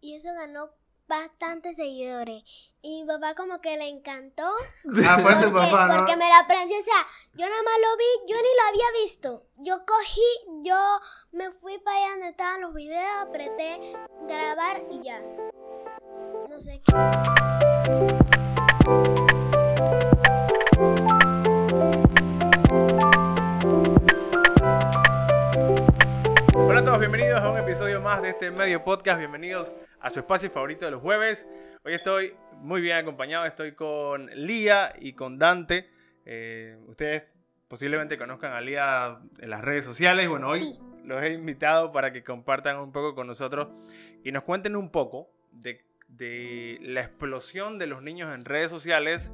y eso ganó bastantes seguidores. Y mi papá como que le encantó. Ah, pues tu porque, papá, ¿no? porque me la aprendí, o sea, yo nada más lo vi, yo ni lo había visto. Yo cogí, yo me fui para allá donde estaban los videos, apreté grabar y ya. No sé qué. Bienvenidos a un episodio más de este medio podcast. Bienvenidos a su espacio favorito de los jueves. Hoy estoy muy bien acompañado. Estoy con Lía y con Dante. Eh, ustedes posiblemente conozcan a Lía en las redes sociales. Bueno, hoy Sí. los he invitado para que compartan un poco con nosotros y nos cuenten un poco de, de la explosión de los niños en redes sociales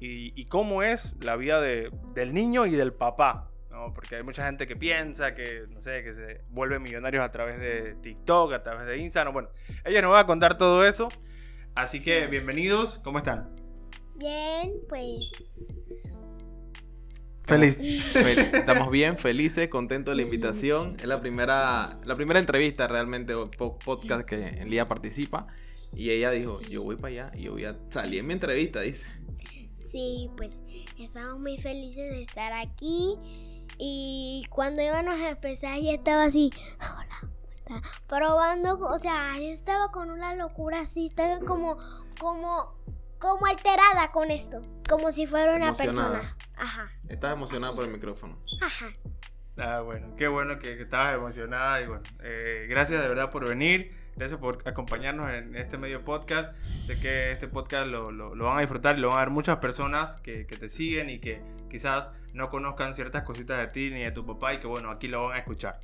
y, y cómo es la vida de- del niño y del papá. ¿No? Porque hay mucha gente que piensa que, no sé, que se vuelven millonarios a través de TikTok, a través de Instagram. Bueno, ella nos va a contar todo eso. Así que bienvenidos, ¿cómo están? Bien, pues. Feliz. Fel- Estamos bien, felices, contentos de la invitación. Es la primera, la primera entrevista realmente, podcast que en Lía participa. Y ella dijo, yo voy para allá y yo voy a salir en mi entrevista, dice. Sí, pues estamos muy felices de estar aquí. Y cuando íbamos a empezar, ya estaba así, hola, ¿cómo está? Probando, o sea, yo estaba con una locura así, estaba como, como, como alterada con esto, como si fuera una Emocionada. persona. Ajá, Estás emocionada por el micrófono. ajá. Ah, bueno, qué bueno que, que estabas emocionada y bueno, eh, gracias de verdad por venir, gracias por acompañarnos en este medio podcast. Sé que este podcast lo, lo- lo van a disfrutar y lo van a ver muchas personas que, que te siguen y que quizás no conozcan ciertas cositas de ti ni de tu papá y que bueno, aquí lo van a escuchar.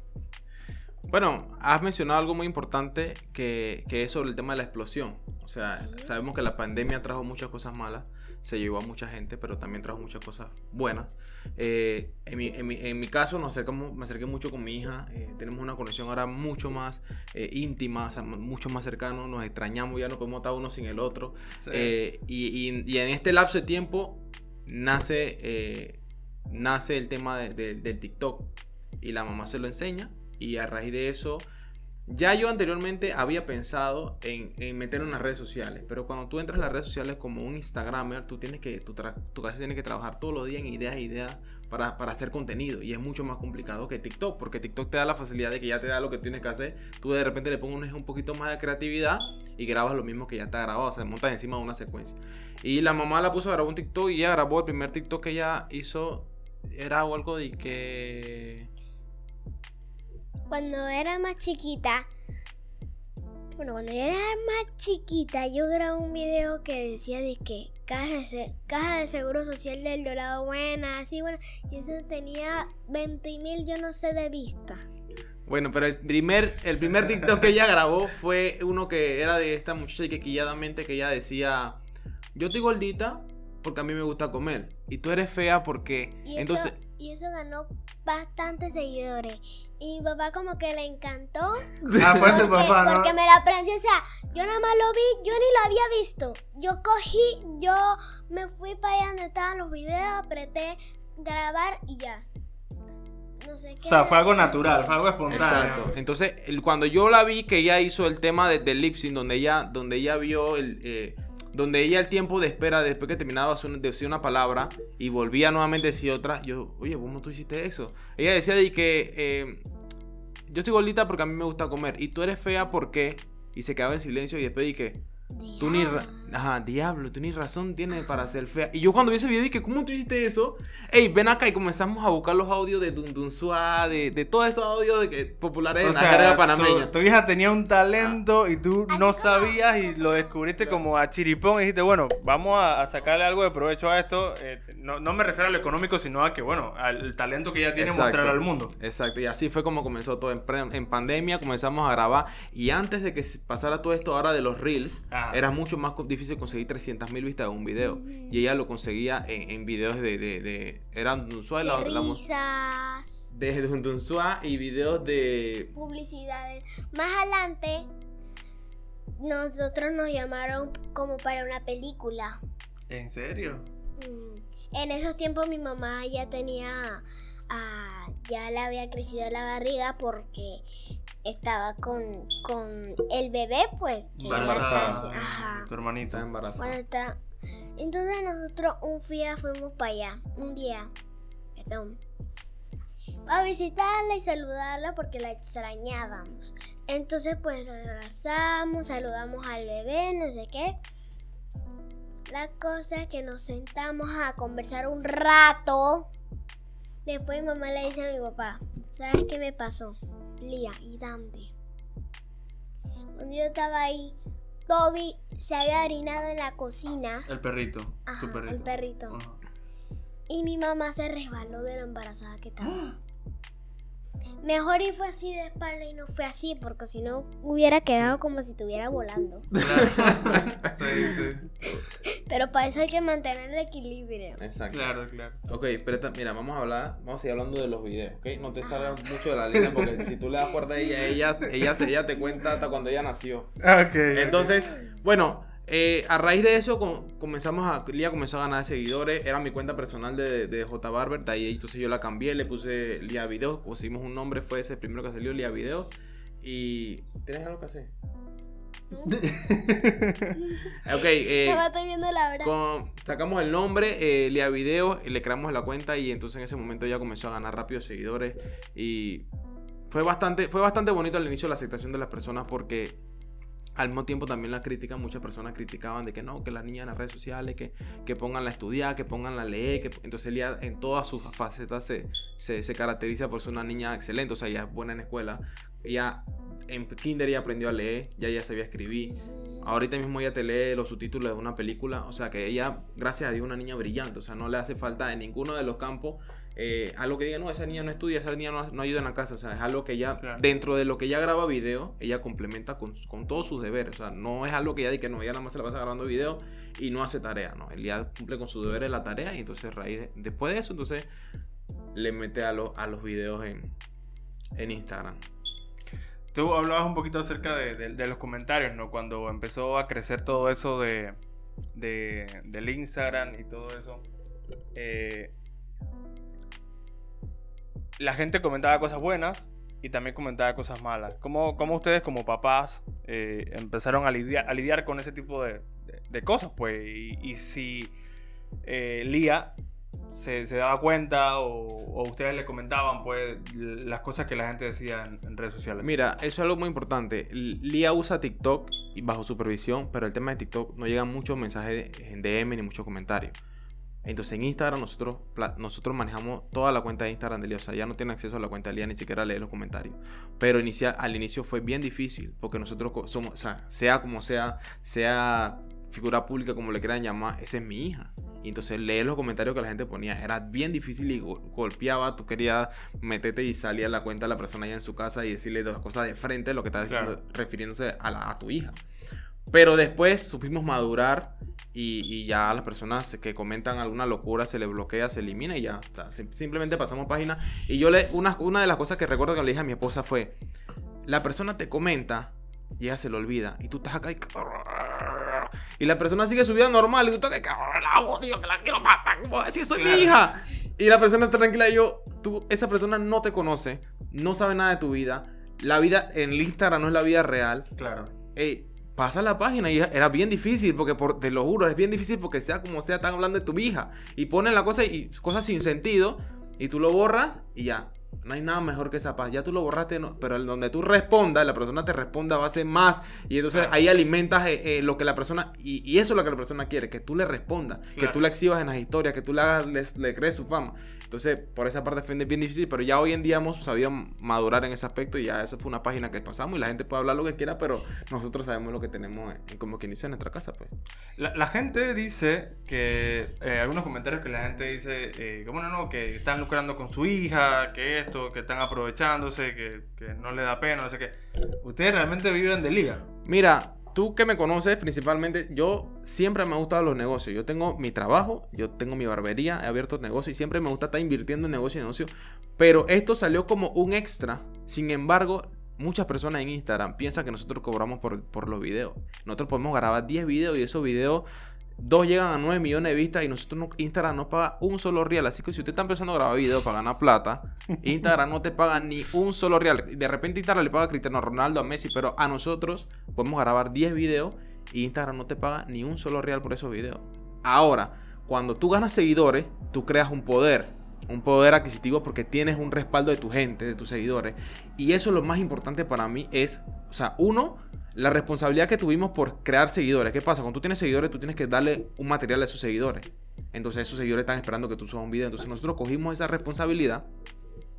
Bueno, has mencionado algo muy importante que, que es sobre el tema de la explosión. O sea, Sí. sabemos que la pandemia trajo muchas cosas malas, se llevó a mucha gente, pero también trajo muchas cosas buenas. Eh, en, mi, en mi- en mi caso, nos acercamos, me acerqué mucho con mi hija. eh, tenemos una conexión ahora mucho más eh, íntima, o sea, mucho más cercano. Nos extrañamos, ya no podemos estar uno sin el otro. Eh, y, y- y en este lapso de tiempo nace, eh, nace el tema de- de- del TikTok y la mamá se lo enseña y a raíz de eso ya yo anteriormente había pensado en, en meterlo en las redes sociales, pero cuando tú entras en las redes sociales como un Instagramer, tú tienes que, tu, tra- tu cabeza tiene que trabajar todos los días en ideas, ideas para, para hacer contenido y es mucho más complicado que TikTok, porque TikTok te da la facilidad de que ya te da lo que tienes que hacer, tú de repente le pones un poquito más de creatividad y grabas lo mismo que ya está grabado, o sea, montas encima de una secuencia. Y la mamá la puso a grabar un TikTok y ella grabó el primer TikTok que ella hizo, era algo de que... Cuando era más chiquita, bueno, cuando yo era más chiquita, yo grabé un video que decía de que caja de, caja de seguro social del Dorado buena, así bueno, y eso tenía 20 mil, yo no sé de vista. Bueno, pero el primer, el primer TikTok que ella grabó fue uno que era de esta muchacha que quilladamente que ella decía, yo estoy gordita porque a mí me gusta comer y tú eres fea porque... Y eso, Entonces, y eso ganó bastantes seguidores. Y mi papá como que le encantó. Ah, pues tu porque, papá, ¿no? porque me la aprendí, o sea, yo nada más lo vi, yo ni lo había visto. Yo cogí, yo me fui para allá donde estaban los videos, apreté grabar y ya. No sé qué. O sea, fue algo natural, fue algo espontáneo. Exacto. Entonces, el- cuando yo la vi que ella hizo el tema de, del lip sync, donde ella, donde ella vio el, eh, donde ella el tiempo de espera después que terminaba de decir una palabra y volvía nuevamente a decir otra, yo, oye, ¿cómo tú hiciste eso? Ella decía de que eh, yo estoy gordita porque a mí me gusta comer y tú eres fea porque y se quedaba en silencio y después dije, tú ni, ajá, diablo, tú ni razón tienes para ser fea. Y yo cuando vi ese video dije, ¿cómo tú hiciste eso? Ey, ven acá y comenzamos a buscar los audios de Dun Dun Suá, de, de todos esos audios de que, populares O en la sea, carrera tu, panameña. tu hija tenía un talento y tú no sabías y lo descubriste como a chiripón y dijiste, bueno, vamos a, a sacarle algo de provecho a esto. Eh, no, no me refiero a lo económico, sino a que, bueno, al talento que ella tiene Exacto. mostrarlo al mundo. Exacto, y así fue como comenzó todo. En, pandemia comenzamos a grabar y antes de que pasara todo esto ahora de los reels, Ajá. era mucho más co- difícil conseguir 300 mil vistas de un video. Y ella lo conseguía en, en videos de... de, de eran Dun Suá, la- risas, de y videos de... publicidades. Más adelante, nosotros nos llamaron como para una película. ¿En serio? Mm, En esos tiempos mi mamá ya tenía, ah, ya le había crecido la barriga porque estaba con, con el bebé, pues. Que Embarazada. Ajá. Tu hermanita. Está embarazada. Cuando está. Entonces nosotros un día fuimos para allá. Un día. Perdón. A visitarla y saludarla porque la extrañábamos. Entonces pues la abrazamos, saludamos al bebé, no sé qué. La cosa es que nos sentamos a conversar un rato. Después mi mamá le dice a mi papá, ¿sabes qué me pasó? Lía y Dante. Cuando yo estaba ahí, Toby se había orinado en la cocina. El perrito. Ajá, tu perrito. el perrito. Ajá. Y mi mamá se resbaló de la embarazada que estaba. Mejor y fue así de espalda y no fue así, porque si no hubiera quedado como si estuviera volando. Sí, sí. Pero para eso hay que mantener el equilibrio. Exacto. Claro, claro. Ok, pero mira, vamos a hablar, vamos a seguir hablando de los videos, ¿ok? No te salgas mucho de la línea porque si tú le das cuerda a ella, ella, ella, se- ella te cuenta hasta cuando ella nació. Ok. Entonces, bueno, eh, a raíz de eso com- comenzamos a, Lía comenzó a ganar seguidores, era mi cuenta personal de, de J Barber, de ahí entonces yo la cambié, le puse Lía Videos, pusimos un nombre, fue ese primero que salió, Lía Videos, y... ¿Tienes algo que hacer? Ok, eh, estoy viendo la con- sacamos el nombre, eh, Lea Video, y le creamos la cuenta y entonces en ese momento ya comenzó a ganar rápido seguidores y fue bastante, fue bastante bonito al inicio la aceptación de las personas porque al mismo tiempo también la crítica, muchas personas criticaban de que no, que las niñas en las redes sociales, que, que pongan a estudiar, que pongan a leer, que entonces Lía en todas sus facetas se, se, se caracteriza por ser una niña excelente, o sea, ella es buena en escuela, ella en kinder ya aprendió a leer, ya ya sabía escribir, Ahorita mismo ella te lee los subtítulos de una película, o sea que ella, gracias a Dios, una niña brillante, o sea, no le hace falta en ninguno de los campos eh, algo que diga, no, esa niña no estudia, esa niña no, no ayuda en la casa, o sea, es algo que ella, Claro. dentro de lo que ella graba video, ella complementa con, con todos sus deberes, o sea, no es algo que ella diga que no, ella nada más se la pasa grabando video y no hace tarea, no, él ya cumple con sus deberes la tarea y entonces raíz de- después de eso, entonces le mete a, los a los videos en, en Instagram. Tú hablabas un poquito acerca de, de- de los comentarios, ¿no? Cuando empezó a crecer todo eso de, de- del Instagram y todo eso. eh, la gente comentaba cosas buenas y también comentaba cosas malas. ¿Cómo, ustedes como papás eh, empezaron a lidiar, a lidiar con ese tipo de, cosas? Pues, y, si eh, Lía se, daba cuenta o, ustedes le comentaban pues las cosas que la gente decía en, en redes sociales. Mira, eso es algo muy importante. Lía usa TikTok bajo supervisión, pero el tema de TikTok no llegan muchos mensajes en DM ni muchos comentarios. Entonces en Instagram nosotros, nosotros manejamos toda la cuenta de Instagram de Lía. O sea, ya no tiene acceso a la cuenta de Lía ni siquiera lee los comentarios. Pero inicia, al inicio fue bien difícil porque nosotros somos, o sea, sea como sea, sea figura pública como le quieran llamar, esa es mi hija. Y entonces leer los comentarios que la gente ponía era bien difícil y go- golpeaba. Tú querías meterte y salir a la cuenta de la persona allá en su casa y decirle las cosas de frente, lo que estaba diciendo, Claro. refiriéndose a, la- a tu hija. Pero después supimos madurar y, y ya a las personas que comentan alguna locura se les bloquea, se elimina y ya. O sea, sim- simplemente pasamos página. Y yo le, una, una de las cosas que recuerdo que le dije a mi esposa fue, la persona te comenta y ella se lo olvida. Y tú estás acá y... Y la persona sigue su vida normal y tú estás que la odio, que la quiero matar, ¿cómo decir soy mi hija? Y la persona está tranquila y yo, tú, esa persona no te conoce, no sabe nada de tu vida. La vida en el Instagram no es la vida real. Claro. Ey, pasa la página y era bien difícil, porque por, te lo juro, es bien difícil porque sea como sea, están hablando de tu hija. Y ponen la cosa y cosas sin sentido y tú lo borras y ya. No hay nada mejor que esa paz. Ya tú lo borraste, no- pero el donde tú respondas, la persona te responda va a ser más. Y entonces Claro. ahí alimentas eh, eh, lo que la persona. Y, y eso es lo que la persona quiere, que tú le respondas, que tú le exhibas en las historias, que tú le hagas, le, le crees su fama. Entonces, por esa parte fue bien difícil, pero ya hoy en día hemos sabido madurar en ese aspecto y ya eso fue una página que pasamos y la gente puede hablar lo que quiera, pero nosotros sabemos lo que tenemos en, como quien dice en nuestra casa, pues. La, la gente dice que, eh, algunos comentarios que la gente dice, eh, que bueno, no, que están lucrando con su hija, que esto, que están aprovechándose, que, que no le da pena, no sé qué. Ustedes realmente viven de liga. Mira, tú que me conoces principalmente, yo siempre me han gustado los negocios. Yo tengo mi trabajo, yo tengo mi barbería, he abierto negocios y siempre me gusta estar invirtiendo en negocio y negocio. Pero esto salió como un extra. Sin embargo, muchas personas en Instagram piensan que nosotros cobramos por, los videos. Nosotros podemos grabar 10 videos y esos videos dos llegan a 9 millones de vistas y nosotros no- Instagram no paga un solo real. Así que si usted está empezando a grabar videos para ganar plata, Instagram no te paga ni un solo real. De repente Instagram le paga a Cristiano Ronaldo, a Messi, pero a nosotros podemos grabar 10 videos y Instagram no te paga ni un solo real por esos videos. Ahora, cuando tú ganas seguidores, tú creas un poder. Un poder adquisitivo porque tienes un respaldo de tu gente, de tus seguidores. Y eso es lo más importante para mí es, o sea, uno, la responsabilidad que tuvimos por crear seguidores. ¿Qué pasa? Cuando tú tienes seguidores, tú tienes que darle un material a esos seguidores. Entonces esos seguidores están esperando que tú subas un video. Entonces nosotros cogimos esa responsabilidad,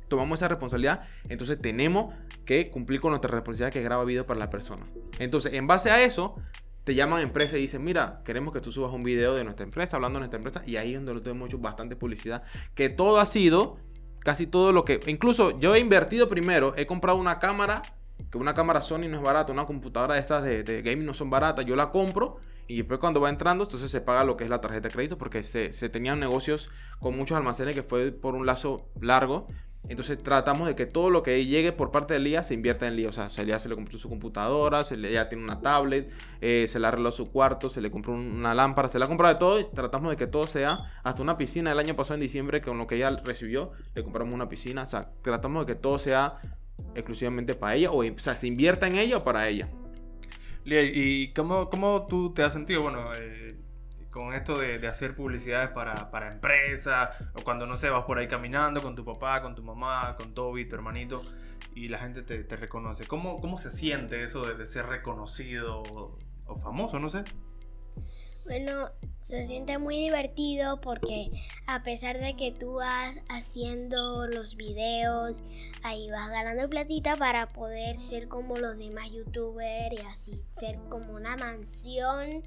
tomamos esa responsabilidad, entonces tenemos que cumplir con nuestra responsabilidad que es grabar video para la persona. Entonces, en base a eso, te llaman empresa y dicen, mira, queremos que tú subas un video de nuestra empresa, hablando de nuestra empresa, y ahí es donde nosotros hemos hecho bastante publicidad, que todo ha sido, casi todo lo que, incluso yo he invertido primero, he comprado una cámara, que una cámara Sony no es barata, una computadora de estas de, de gaming no son baratas, yo la compro, y después cuando va entrando, entonces se paga lo que es la tarjeta de crédito, porque se tenían negocios con muchos almacenes que fue por un lazo largo, entonces tratamos de que todo lo que llegue por parte de Lía se invierta en Lía. O sea, a Lía se le compró su computadora, se le, ella tiene una tablet, eh, se le arregló su cuarto, se le compró un- una lámpara, se le ha comprado de todo y tratamos de que todo sea, hasta una piscina. El año pasado en diciembre, con lo que ella recibió, le compramos una piscina. O sea, tratamos de que todo sea exclusivamente para ella, o, o sea, se invierta en ella o para ella. Lía, ¿y cómo, cómo tú te has sentido, bueno, eh, con esto de, de hacer publicidades para, para empresas, o cuando, no sé, vas por ahí caminando con tu papá, con tu mamá, con Toby, tu hermanito, y la gente te, te reconoce? ¿Cómo, ¿Cómo se siente eso de, de ser reconocido o, o famoso, no sé? Bueno, se siente muy divertido porque a pesar de que tú vas haciendo los videos, ahí vas ganando platita para poder ser como los demás youtubers y así, ser como una mansión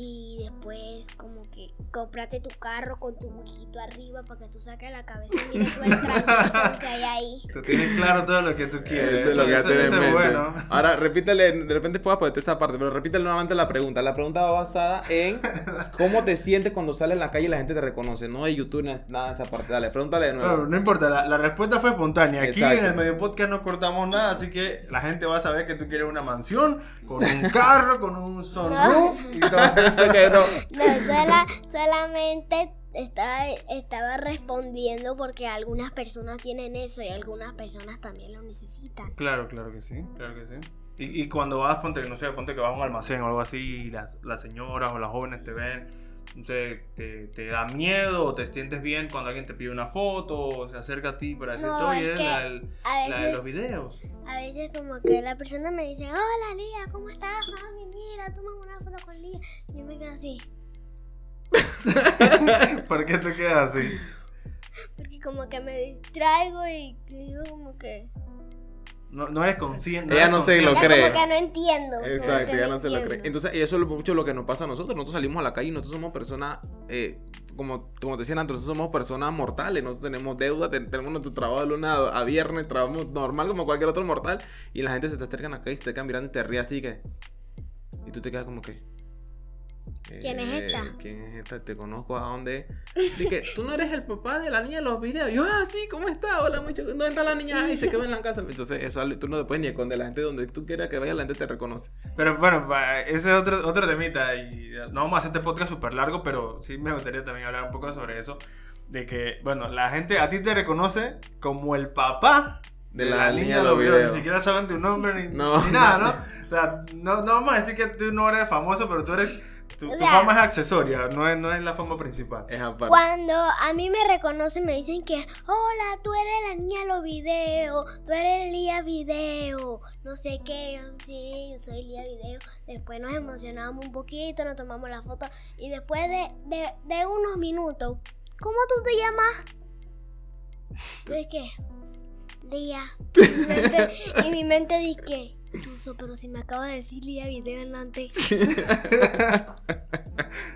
y después como que comprate tu carro con tu huequito arriba para que tú saques la cabeza y mires todo el que hay ahí. Te tienes claro todo lo que tú quieres. Eso es lo que hace es bueno. Ahora, repítele, de repente puedas ponerte esta parte, pero repítele nuevamente la pregunta. La pregunta va basada en cómo te sientes cuando sales en la calle y la gente te reconoce. No de YouTube, ni nada de esa parte. Dale, pregúntale de nuevo. No, no importa, la, la respuesta fue espontánea. Aquí Exacto. en el medio podcast no cortamos nada, así que la gente va a saber que tú quieres una mansión, con un carro, con un sunroof y todo eso. Ok, no. No, sola- solamente estaba, estaba respondiendo porque algunas personas tienen eso y algunas personas también lo necesitan. Claro, claro que sí, claro que sí. Y, y cuando vas, ponte, no sé, ponte que vas a un almacén o algo así y las, las señoras o las jóvenes te ven, no sé, te, te da miedo o te sientes bien cuando alguien te pide una foto o se acerca a ti para decirte, No, oye, es que la, del- la de los videos. a veces como que la persona me dice, hola Lía, ¿cómo estás? Mami, mira, toma una foto con Lía. Y yo me quedo así, ¿Por qué te quedas así? porque como que me distraigo y digo como que... No, no eres consciente. Ella no se lo cree. como que no entiendo. Exacto, ya no se lo cree. Entonces, eso es mucho lo que nos pasa a nosotros. Nosotros salimos a la calle y nosotros somos personas, eh, como, como te decían antes, nosotros somos personas mortales. Nosotros tenemos deuda, ten- tenemos nuestro trabajo de luna a viernes, trabajamos normal como cualquier otro mortal. Y la gente se te acerca en la calle y se te queda mirando y te ríe así que. Y tú te quedas como que. ¿Quién es eh, esta? ¿Quién es esta? Te conozco a dónde. Dije, tú no eres el papá de la niña de los videos. Yo, ah, sí, ¿cómo está? Hola, mucho. ¿Dónde está la niña? Ay, se quedó en la casa. Entonces, eso tú no te puedes ni esconder. La gente donde tú quieras que vaya, la gente te reconoce. Pero bueno, ese es otro, otro temita y no vamos a hacer este podcast súper largo, pero sí me gustaría también hablar un poco sobre eso. De que, bueno, la gente a ti te reconoce como el papá De la niña de los videos. Ni siquiera saben tu nombre ni, No. ni nada, ¿no? O sea, no, no vamos a decir que tú no eres famoso, pero tú eres... Tu, tu O sea- fama es accesoria, no es, no es la fama principal. Es aparte. Cuando a mí me reconocen, me dicen que, hola, tú eres la niña de los videos, tú eres Lía Video, no sé qué, yo, sí, yo soy Lía Video. Después nos emocionamos un poquito, nos tomamos la foto y después de, de, de unos minutos, ¿cómo tú te llamas? ¿De qué? Lía. Y mi mente, y mi mente dice, Pero si me acabo de decir Lía Video antes.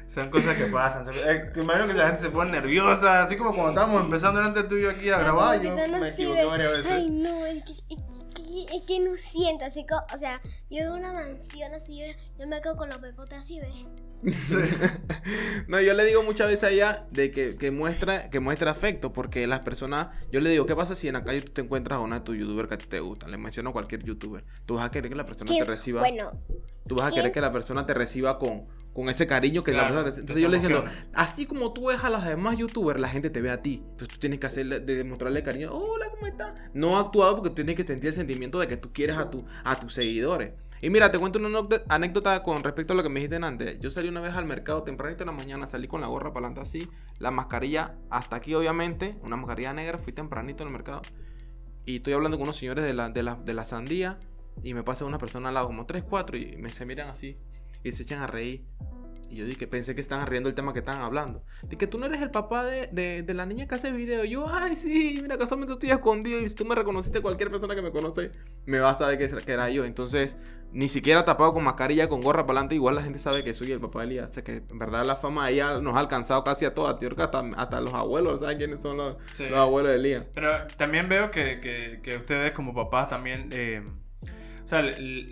Son cosas que pasan. eh, imagino que la gente se pone nerviosa, así como cuando estábamos empezando delante tuyo aquí a grabar, yo no me equivoqué varias veces. Ay, no, es que, es que- es que no siento, así o sea, yo en una mansión así, yo, yo me quedo con los pepotes así, ¿ves? Sí. No, yo le digo muchas veces a ella de que, que muestra que muestra afecto, porque las personas, yo le digo, ¿qué pasa si en la calle tú te encuentras a una de tus youtubers que a ti te gustan? Le menciono a cualquier youtuber. Tú vas a querer que la persona te reciba, Bueno, tú vas a querer que la persona te reciba con, con ese cariño que la persona... Entonces yo le diciendo, así como tú ves a los demás youtubers, la gente te ve a ti. Entonces tú tienes que hacerle, de demostrarle cariño. Hola, ¿cómo estás? No actuado porque tú tienes que sentir el sentimiento de que tú quieres a, tu, a tus seguidores. Y mira, te cuento una anécdota- con respecto a lo que me dijiste antes. Yo salí una vez al mercado tempranito en la mañana, salí con la gorra para adelante así, la mascarilla hasta aquí obviamente, una mascarilla negra, fui tempranito al mercado. Y estoy hablando con unos señores de la, de la, de la sandía y me pasa una persona al lado, como 3, 4, y me se miran así y se echan a reír. Y yo dije, pensé que estaban riendo el tema que estaban hablando. De que tú no eres el papá de, de, de la niña que hace video. Yo, ay, sí, mira, casualmente estoy escondido. Y si tú me reconociste, cualquier persona que me conoce me va a saber que, que era yo. Entonces, ni siquiera tapado con mascarilla, con gorra para adelante, igual la gente sabe que soy el papá de Elías. O sea que en verdad la fama ella nos ha alcanzado casi a todas. Que hasta, hasta los abuelos saben quiénes son los, Sí. los abuelos de Elías. Pero también veo que, que- que ustedes como papás también, eh, o sea, le,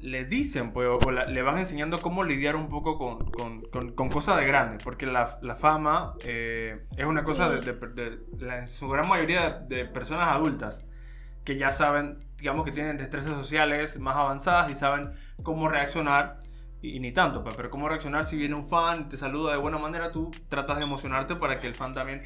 le dicen, pues, o la- le van enseñando cómo lidiar un poco con, con- con- con cosas de grandes, porque la, la fama eh, es una cosa Sí. de, de- de- la- en su gran mayoría de personas adultas que ya saben, digamos que tienen destrezas sociales más avanzadas y saben cómo reaccionar. Y, y ni tanto, pues, pero cómo reaccionar si viene un fan, te saluda de buena manera, tú tratas de emocionarte para que el fan también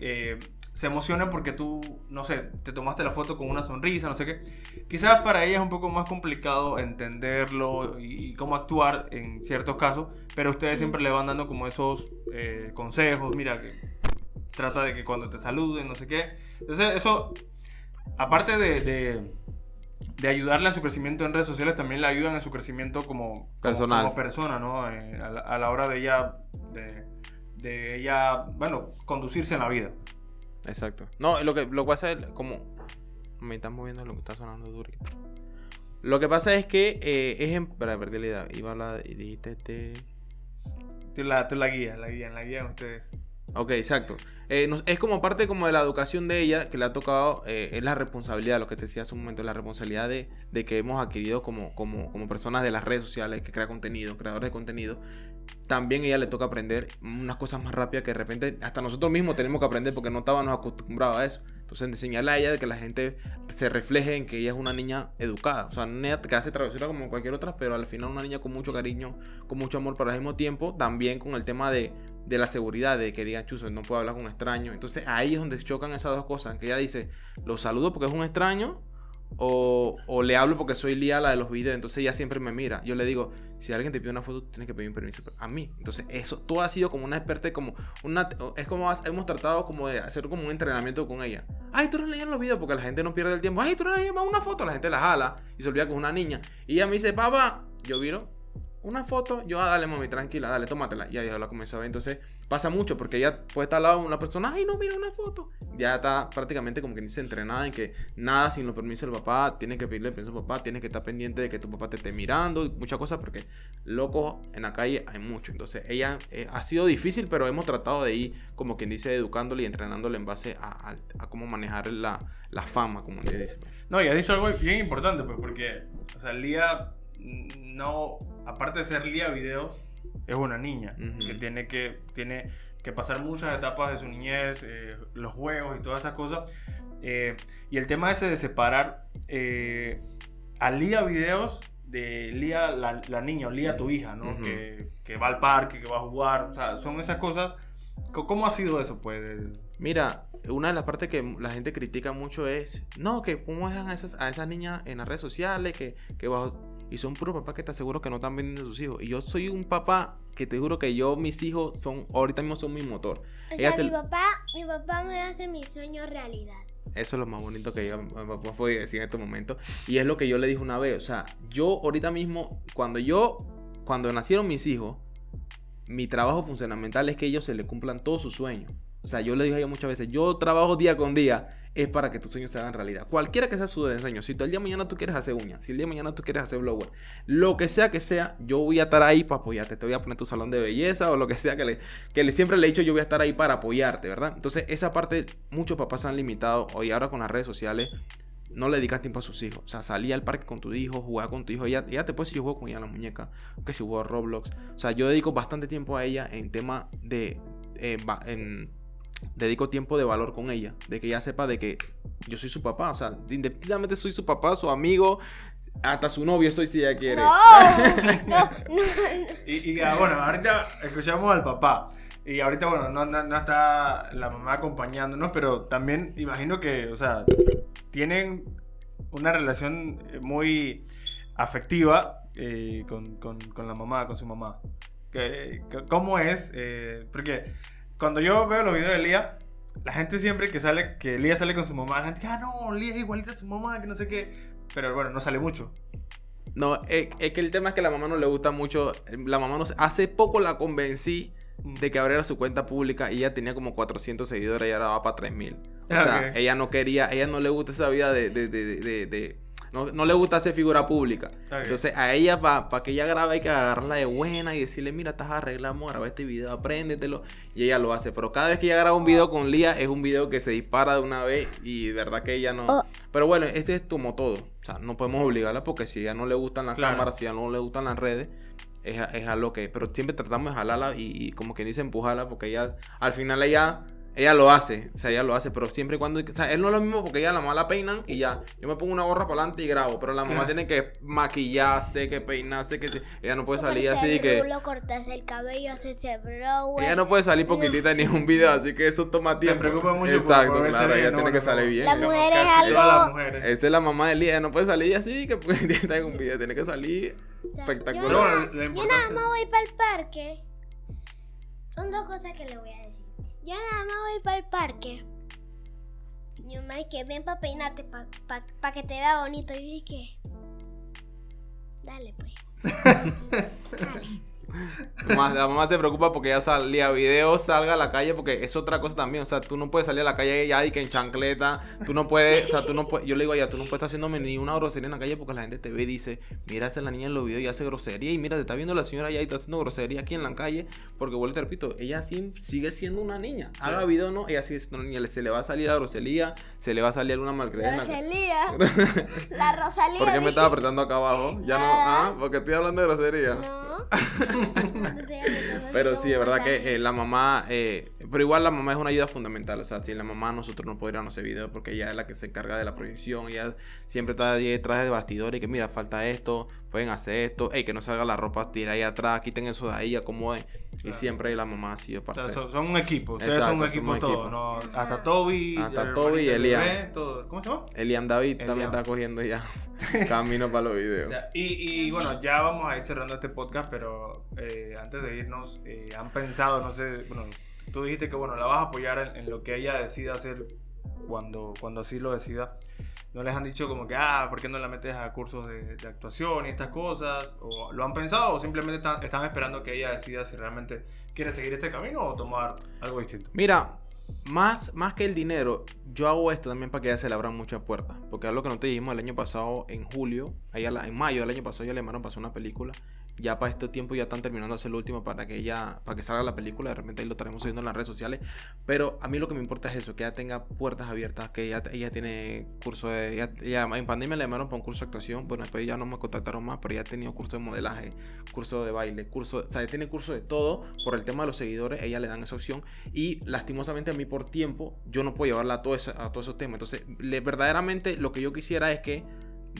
eh, se emocione porque tú, no sé, te tomaste la foto con una sonrisa, no sé qué. Quizás para ella es un poco más complicado entenderlo y, y cómo actuar en ciertos casos, pero ustedes Sí. siempre le van dando como esos eh, consejos, mira, que trata de que cuando te saluden, no sé qué. Entonces eso, aparte de... de de ayudarle en su crecimiento en redes sociales, también le ayudan en su crecimiento como, Personal. como persona, ¿no? Eh, a, la, a la hora de ella, de, de ella, bueno, conducirse en la vida. Exacto. No, lo que lo que pasa es como. Me están moviendo lo que está sonando duro. Lo que pasa es que eh, es en. Perdí la idea. Iba a hablar y dijiste este. Tú la, tú la guías, la guían, la guían ustedes. Ok, exacto. Eh, nos- es como parte como de la educación de ella que le ha tocado, eh, es la responsabilidad, lo que te decía hace un momento, la responsabilidad de, de que hemos adquirido como, como, como personas de las redes sociales, que crea contenido, creadores de contenido. También ella le toca aprender unas cosas más rápidas que de repente hasta nosotros mismos tenemos que aprender porque no estábamos acostumbrados a eso. Entonces enseñarle a ella de que la gente se refleje en que ella es una niña educada. O sea, que hace travesura como cualquier otra, pero al final una niña con mucho cariño, con mucho amor, pero al mismo tiempo también con el tema de, de la seguridad, de que digan, chuzo, no puedo hablar con un extraño. Entonces ahí es donde chocan esas dos cosas, que ella dice, lo saludo porque es un extraño, o, o le hablo porque soy Lía, la de los videos, entonces ella siempre me mira. Yo le digo, si alguien te pide una foto, tienes que pedir un permiso a mí. Entonces eso, tú has sido como una experta, como una, es como hemos tratado como de hacer como un entrenamiento con ella. Ay, tú no leías los videos porque la gente no pierde el tiempo. Ay, tú no leías una foto, la gente la jala y se olvida que es una niña. Y ella me dice, papá, yo viro una foto, yo, ah, dale, mami, tranquila, dale, tómatela. Y ya la comenzó a ver. Entonces pasa mucho porque ella puede estar al lado de una persona, ay, no, mira una foto. Ya está prácticamente como que dice entrenada en que nada sin los permisos del papá, tiene que pedirle permiso al papá, tiene que estar pendiente de que tu papá te esté mirando, y muchas cosas porque locos en la calle hay mucho. Entonces ella eh, ha sido difícil, pero hemos tratado de ir, como quien dice, educándole y entrenándole en base a, cómo manejar la, fama, como le dice. No, y has dicho algo bien importante, pues, porque, o sea, Lía mm, no, aparte de ser Lía Videos, es una niña que tiene que, tiene que pasar muchas etapas de su niñez, eh, los juegos y todas esas cosas. Eh, y el tema ese de separar eh, a Lía Videos de Lía, la, la niña, o Lía tu hija, ¿no? Que, que va al parque, que va a jugar, o sea, son esas cosas. Co- ¿Cómo ha sido eso, pues? Mira, una de las partes que la gente critica mucho es, no, que cómo dejan a esas, a esas niñas en las redes sociales, que, que bajo... Y son puros papás que te aseguro que no están vendiendo a sus hijos. Y yo soy un papá que te juro que yo, mis hijos, son ahorita mismo son mi motor. O Ella sea, te- mi papá, mi papá me hace mis sueños realidad. Eso es lo más bonito que yo me puedo decir en estos momentos. Y es lo que yo le dije una vez. O sea, yo ahorita mismo, cuando yo, cuando nacieron mis hijos, mi trabajo fundamental es que ellos se les cumplan todos sus sueños. O sea, yo le dije a ellos muchas veces, yo trabajo día con día, es para que tus sueños se hagan realidad. Cualquiera que sea su sueño, si el día de mañana tú quieres hacer uñas, si el día de mañana tú quieres hacer blower, lo que sea que sea, yo voy a estar ahí para apoyarte. Te voy a poner tu salón de belleza o lo que sea que le, que siempre le he dicho, yo voy a estar ahí para apoyarte, ¿verdad? Entonces, esa parte, muchos papás se han limitado, hoy ahora con las redes sociales, no le dedicas tiempo a sus hijos. O sea, salir al parque con tu hijo, jugar con tu hijo. Ella, ella te puede decir, yo con ella en la muñeca, que si juego a Roblox. O sea, yo dedico bastante tiempo a ella en tema de. eh, en- dedico tiempo de valor con ella. De que ella sepa de que yo soy su papá. O sea, independientemente soy su papá, su amigo. Hasta su novio soy si ella quiere. No, no, no. Y, y, ah, bueno, ahorita escuchamos al papá. Y ahorita, bueno, no, no- no está la mamá acompañándonos, pero también imagino que, o sea, tienen una relación eh, muy afectiva eh, con, con- con la mamá, con su mamá. ¿Cómo es? Eh, porque cuando yo veo los videos de Lía, la gente siempre que sale, que Lía sale con su mamá, la gente, ah, no, Lía es igualita a su mamá, que no sé qué. Pero bueno, no sale mucho. No, es, es que el tema es que la mamá no le gusta mucho. La mamá no Hace poco la convencí de que abriera su cuenta pública y ella tenía como 400 seguidores y ahora va para 3000. O Ah, sea, ella no quería, ella no le gusta esa vida de. de, de, de- de- no, no le gusta ser figura pública. Entonces, a ella, para que ella grabe, hay que agarrarla de buena y decirle: Mira, estás arreglando, graba este video, apréndetelo. Y ella lo hace. Pero cada vez que ella graba un video con Lía, es un video que se dispara de una vez y de verdad que ella no. Oh. Pero bueno, este es como todo. O sea, no podemos obligarla porque si a ella no le gustan las Claro. cámaras, si a ella no le gustan las redes, es, a- es a lo que. Pero siempre tratamos de jalarla y, y como que dice empujarla porque ella, al final ella. Ella lo hace, o sea, ella lo hace, pero siempre y cuando. O sea, es no es lo mismo porque ella la mamá la peinan y ya. Yo me pongo una gorra para adelante y grabo, pero la mamá tiene que maquillarse, que peinarse, que se- ella no puede salir así el que. rulo, cortarse el cabello, hacerse. Ella no puede salir poquitita ni en un video, así que eso toma Se tiempo. preocupa mucho Exacto, por claro, ella no, tiene no, que salir no. bien. La mujer es algo-. Esa es la mamá de Lía, no puede salir así que está en un video, tiene que salir espectacular. Yo, yo nada más voy para el parque. Son dos cosas que le voy a decir. Yo nada más voy para el parque. Yo me que ven para peinarte, para pa, pa que te vea bonito. Y dije, dale pues. dale. Mamá- la mamá se preocupa porque ya salía videos, salga a la calle, porque es otra cosa también. O sea, tú no puedes salir a la calle ya y que en chancleta. Tú no puedes, o sea, tú no puedes. Yo le digo ya, tú no puedes estar haciéndome ni una grosería en la calle porque la gente te ve y dice, mira, esa es la niña en los videos y hace grosería. Y mira, te está viendo la señora ya y está haciendo grosería aquí en la calle. Porque vuelvo y te repito, ella sí sigue siendo una niña. Haga video o no, ella sigue siendo una niña. Se le va a salir la grosería, se le va a salir alguna malcriada en La la. Rosalía. la Rosalía. ¿Por qué me estaba apretando acá abajo? Ya no, ah, porque estoy hablando de grosería. No. Pero sí, es verdad que eh, la mamá, eh, pero igual la mamá es una ayuda fundamental, o sea, sin la mamá nosotros no podríamos hacer video porque ella es la que se encarga de la proyección, ella siempre está detrás de bastidores y que mira, falta esto, pueden hacer esto, hey, que no salga la ropa, tira ahí atrás, quiten eso de ahí, acomoden, y Claro. siempre la mamá sido O parte. sea, son, son un equipo. Ustedes Exacto, son un equipo. Ajá. Hasta Toby. Hasta Toby y Elian. todo. ¿Cómo se llama? Elian David también está cogiendo ya camino para los O videos. sea, y, y bueno, ya vamos a ir cerrando este podcast, pero eh, antes de irnos, eh, han pensado, no sé, bueno, tú dijiste que bueno, la vas a apoyar en, en lo que ella decida hacer cuando, cuando así lo decida. ¿No les han dicho como que, ah, ¿por qué no la metes a cursos de, actuación y estas cosas? ¿O lo han pensado o simplemente están, están esperando que ella decida si realmente quiere seguir este camino o tomar algo distinto? Mira, más, más que el dinero, yo hago esto también para que ella se le abran muchas puertas. Porque lo que no te dijimos el año pasado, en julio, en mayo del año pasado, ya le para hacer una película. Ya para este tiempo ya están terminando de hacer lo último para que ella, para que salga la película. De repente ahí lo estaremos subiendo en las redes sociales. Pero a mí lo que me importa es eso, que ella tenga puertas abiertas, que ella, ella tiene curso de. Ella, en pandemia le llamaron para un curso de actuación. Bueno, después ya no me contactaron más, pero ella ha tenido curso de modelaje, curso de baile, curso. O sea, ella tiene curso de todo. Por el tema de los seguidores, ella le dan esa opción. Y lastimosamente a mí por tiempo, yo no puedo llevarla a, todo eso- a todos esos temas. Entonces, le- verdaderamente lo que yo quisiera es que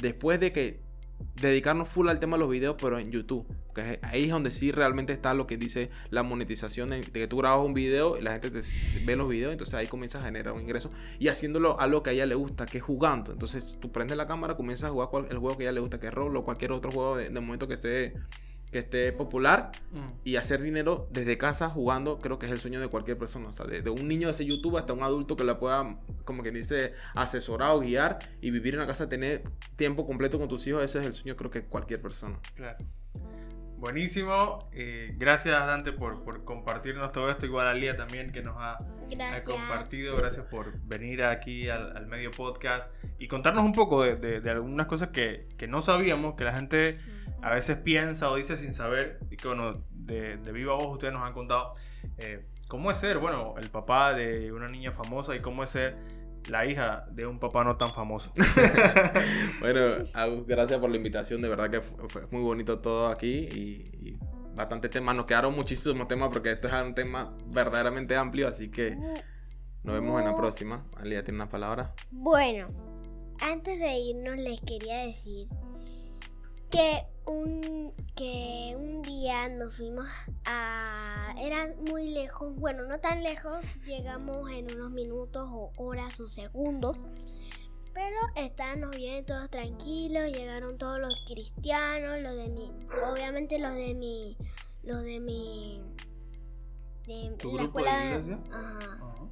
después de que dedicarnos full al tema de los videos, pero en YouTube. Es- ahí es donde sí realmente está lo que dice la monetización de, que tú grabas un video y la gente te ve los videos, entonces ahí comienzas a generar un ingreso y haciéndolo a lo que a ella le gusta, que es jugando. Entonces tú prendes la cámara, comienzas a jugar el juego que a ella le gusta, que es Roblox o cualquier otro juego de, de momento que esté, que esté popular y hacer dinero desde casa jugando, creo que es el sueño de cualquier persona. O sea, de, de un niño de ese YouTube hasta un adulto que la pueda, como que dice, asesorar o guiar y vivir en la casa, tener tiempo completo con tus hijos, ese es el sueño, creo que cualquier persona. Claro. Buenísimo. eh, gracias, Dante, por, por compartirnos todo esto. Igual a Lía también, que nos ha, compartido. Gracias por venir aquí al, al medio podcast y contarnos un poco de, de- de algunas cosas que, que no sabíamos, que la gente a veces piensa o dice sin saber. Y que, bueno, de, de viva voz ustedes nos han contado eh, cómo es ser, bueno, el papá de una niña famosa y cómo es ser la hija de un papá no tan famoso. Bueno, Agus, gracias por la invitación, de verdad que fue, fue muy bonito todo aquí y, y bastante temas. Nos quedaron muchísimos temas porque esto es un tema verdaderamente amplio, así que nos vemos en la próxima. Alia tiene unas palabras. Bueno, antes de irnos les quería decir que un, que un día nos fuimos a... Era muy lejos, bueno, no tan lejos, llegamos en unos minutos o horas o segundos. Pero estábamos bien todos tranquilos, llegaron todos los cristianos, los de mi, obviamente los de mi, los de mi, de ¿Tu la grupo de escuela, iglesia? ajá. Ajá.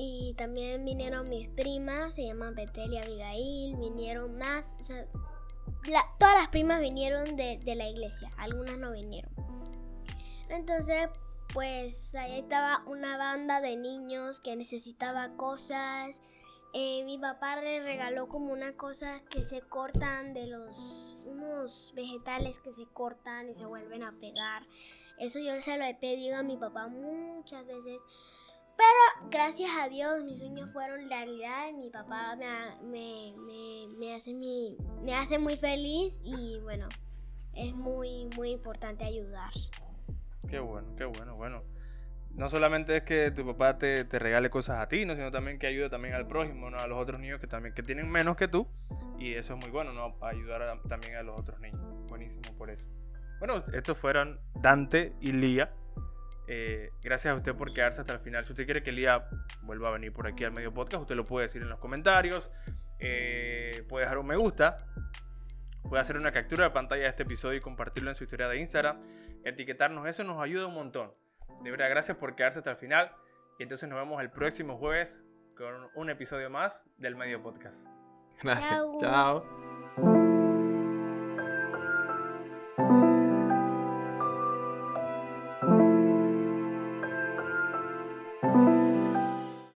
Y también vinieron mis primas, se llaman Betel y Abigail, vinieron más, o sea, todas las primas vinieron de, de la iglesia, algunas no vinieron. Entonces, pues ahí estaba una banda de niños que necesitaba cosas. Eh, mi papá le regaló como una cosa que se cortan de los unos vegetales que se cortan y se vuelven a pegar. Eso yo se lo he pedido a mi papá muchas veces. Pero gracias a Dios mis sueños fueron realidad. Mi papá me, me, me, me hace mi, me hace muy feliz y bueno, es muy, muy importante ayudar. Qué bueno, qué bueno, bueno. No solamente es que tu papá te, te regale cosas a ti, ¿no? sino también que ayude también al prójimo, ¿no? a los otros niños que también que tienen menos que tú. Y eso es muy bueno, ¿no? Ayudar a- también a los otros niños. Buenísimo por eso. Bueno, estos fueron Dante y Lía. Eh, gracias a usted por quedarse hasta el final. Si usted quiere que Lía vuelva a venir por aquí al medio podcast, usted lo puede decir en los comentarios. Eh, puede dejar un me gusta. Puede hacer una captura de pantalla de este episodio y compartirlo en su historia de Instagram. Etiquetarnos, eso nos ayuda un montón. De verdad, gracias por quedarse hasta el final. Y entonces nos vemos el próximo jueves con un episodio más del medio podcast. Gracias. Chao. Chao.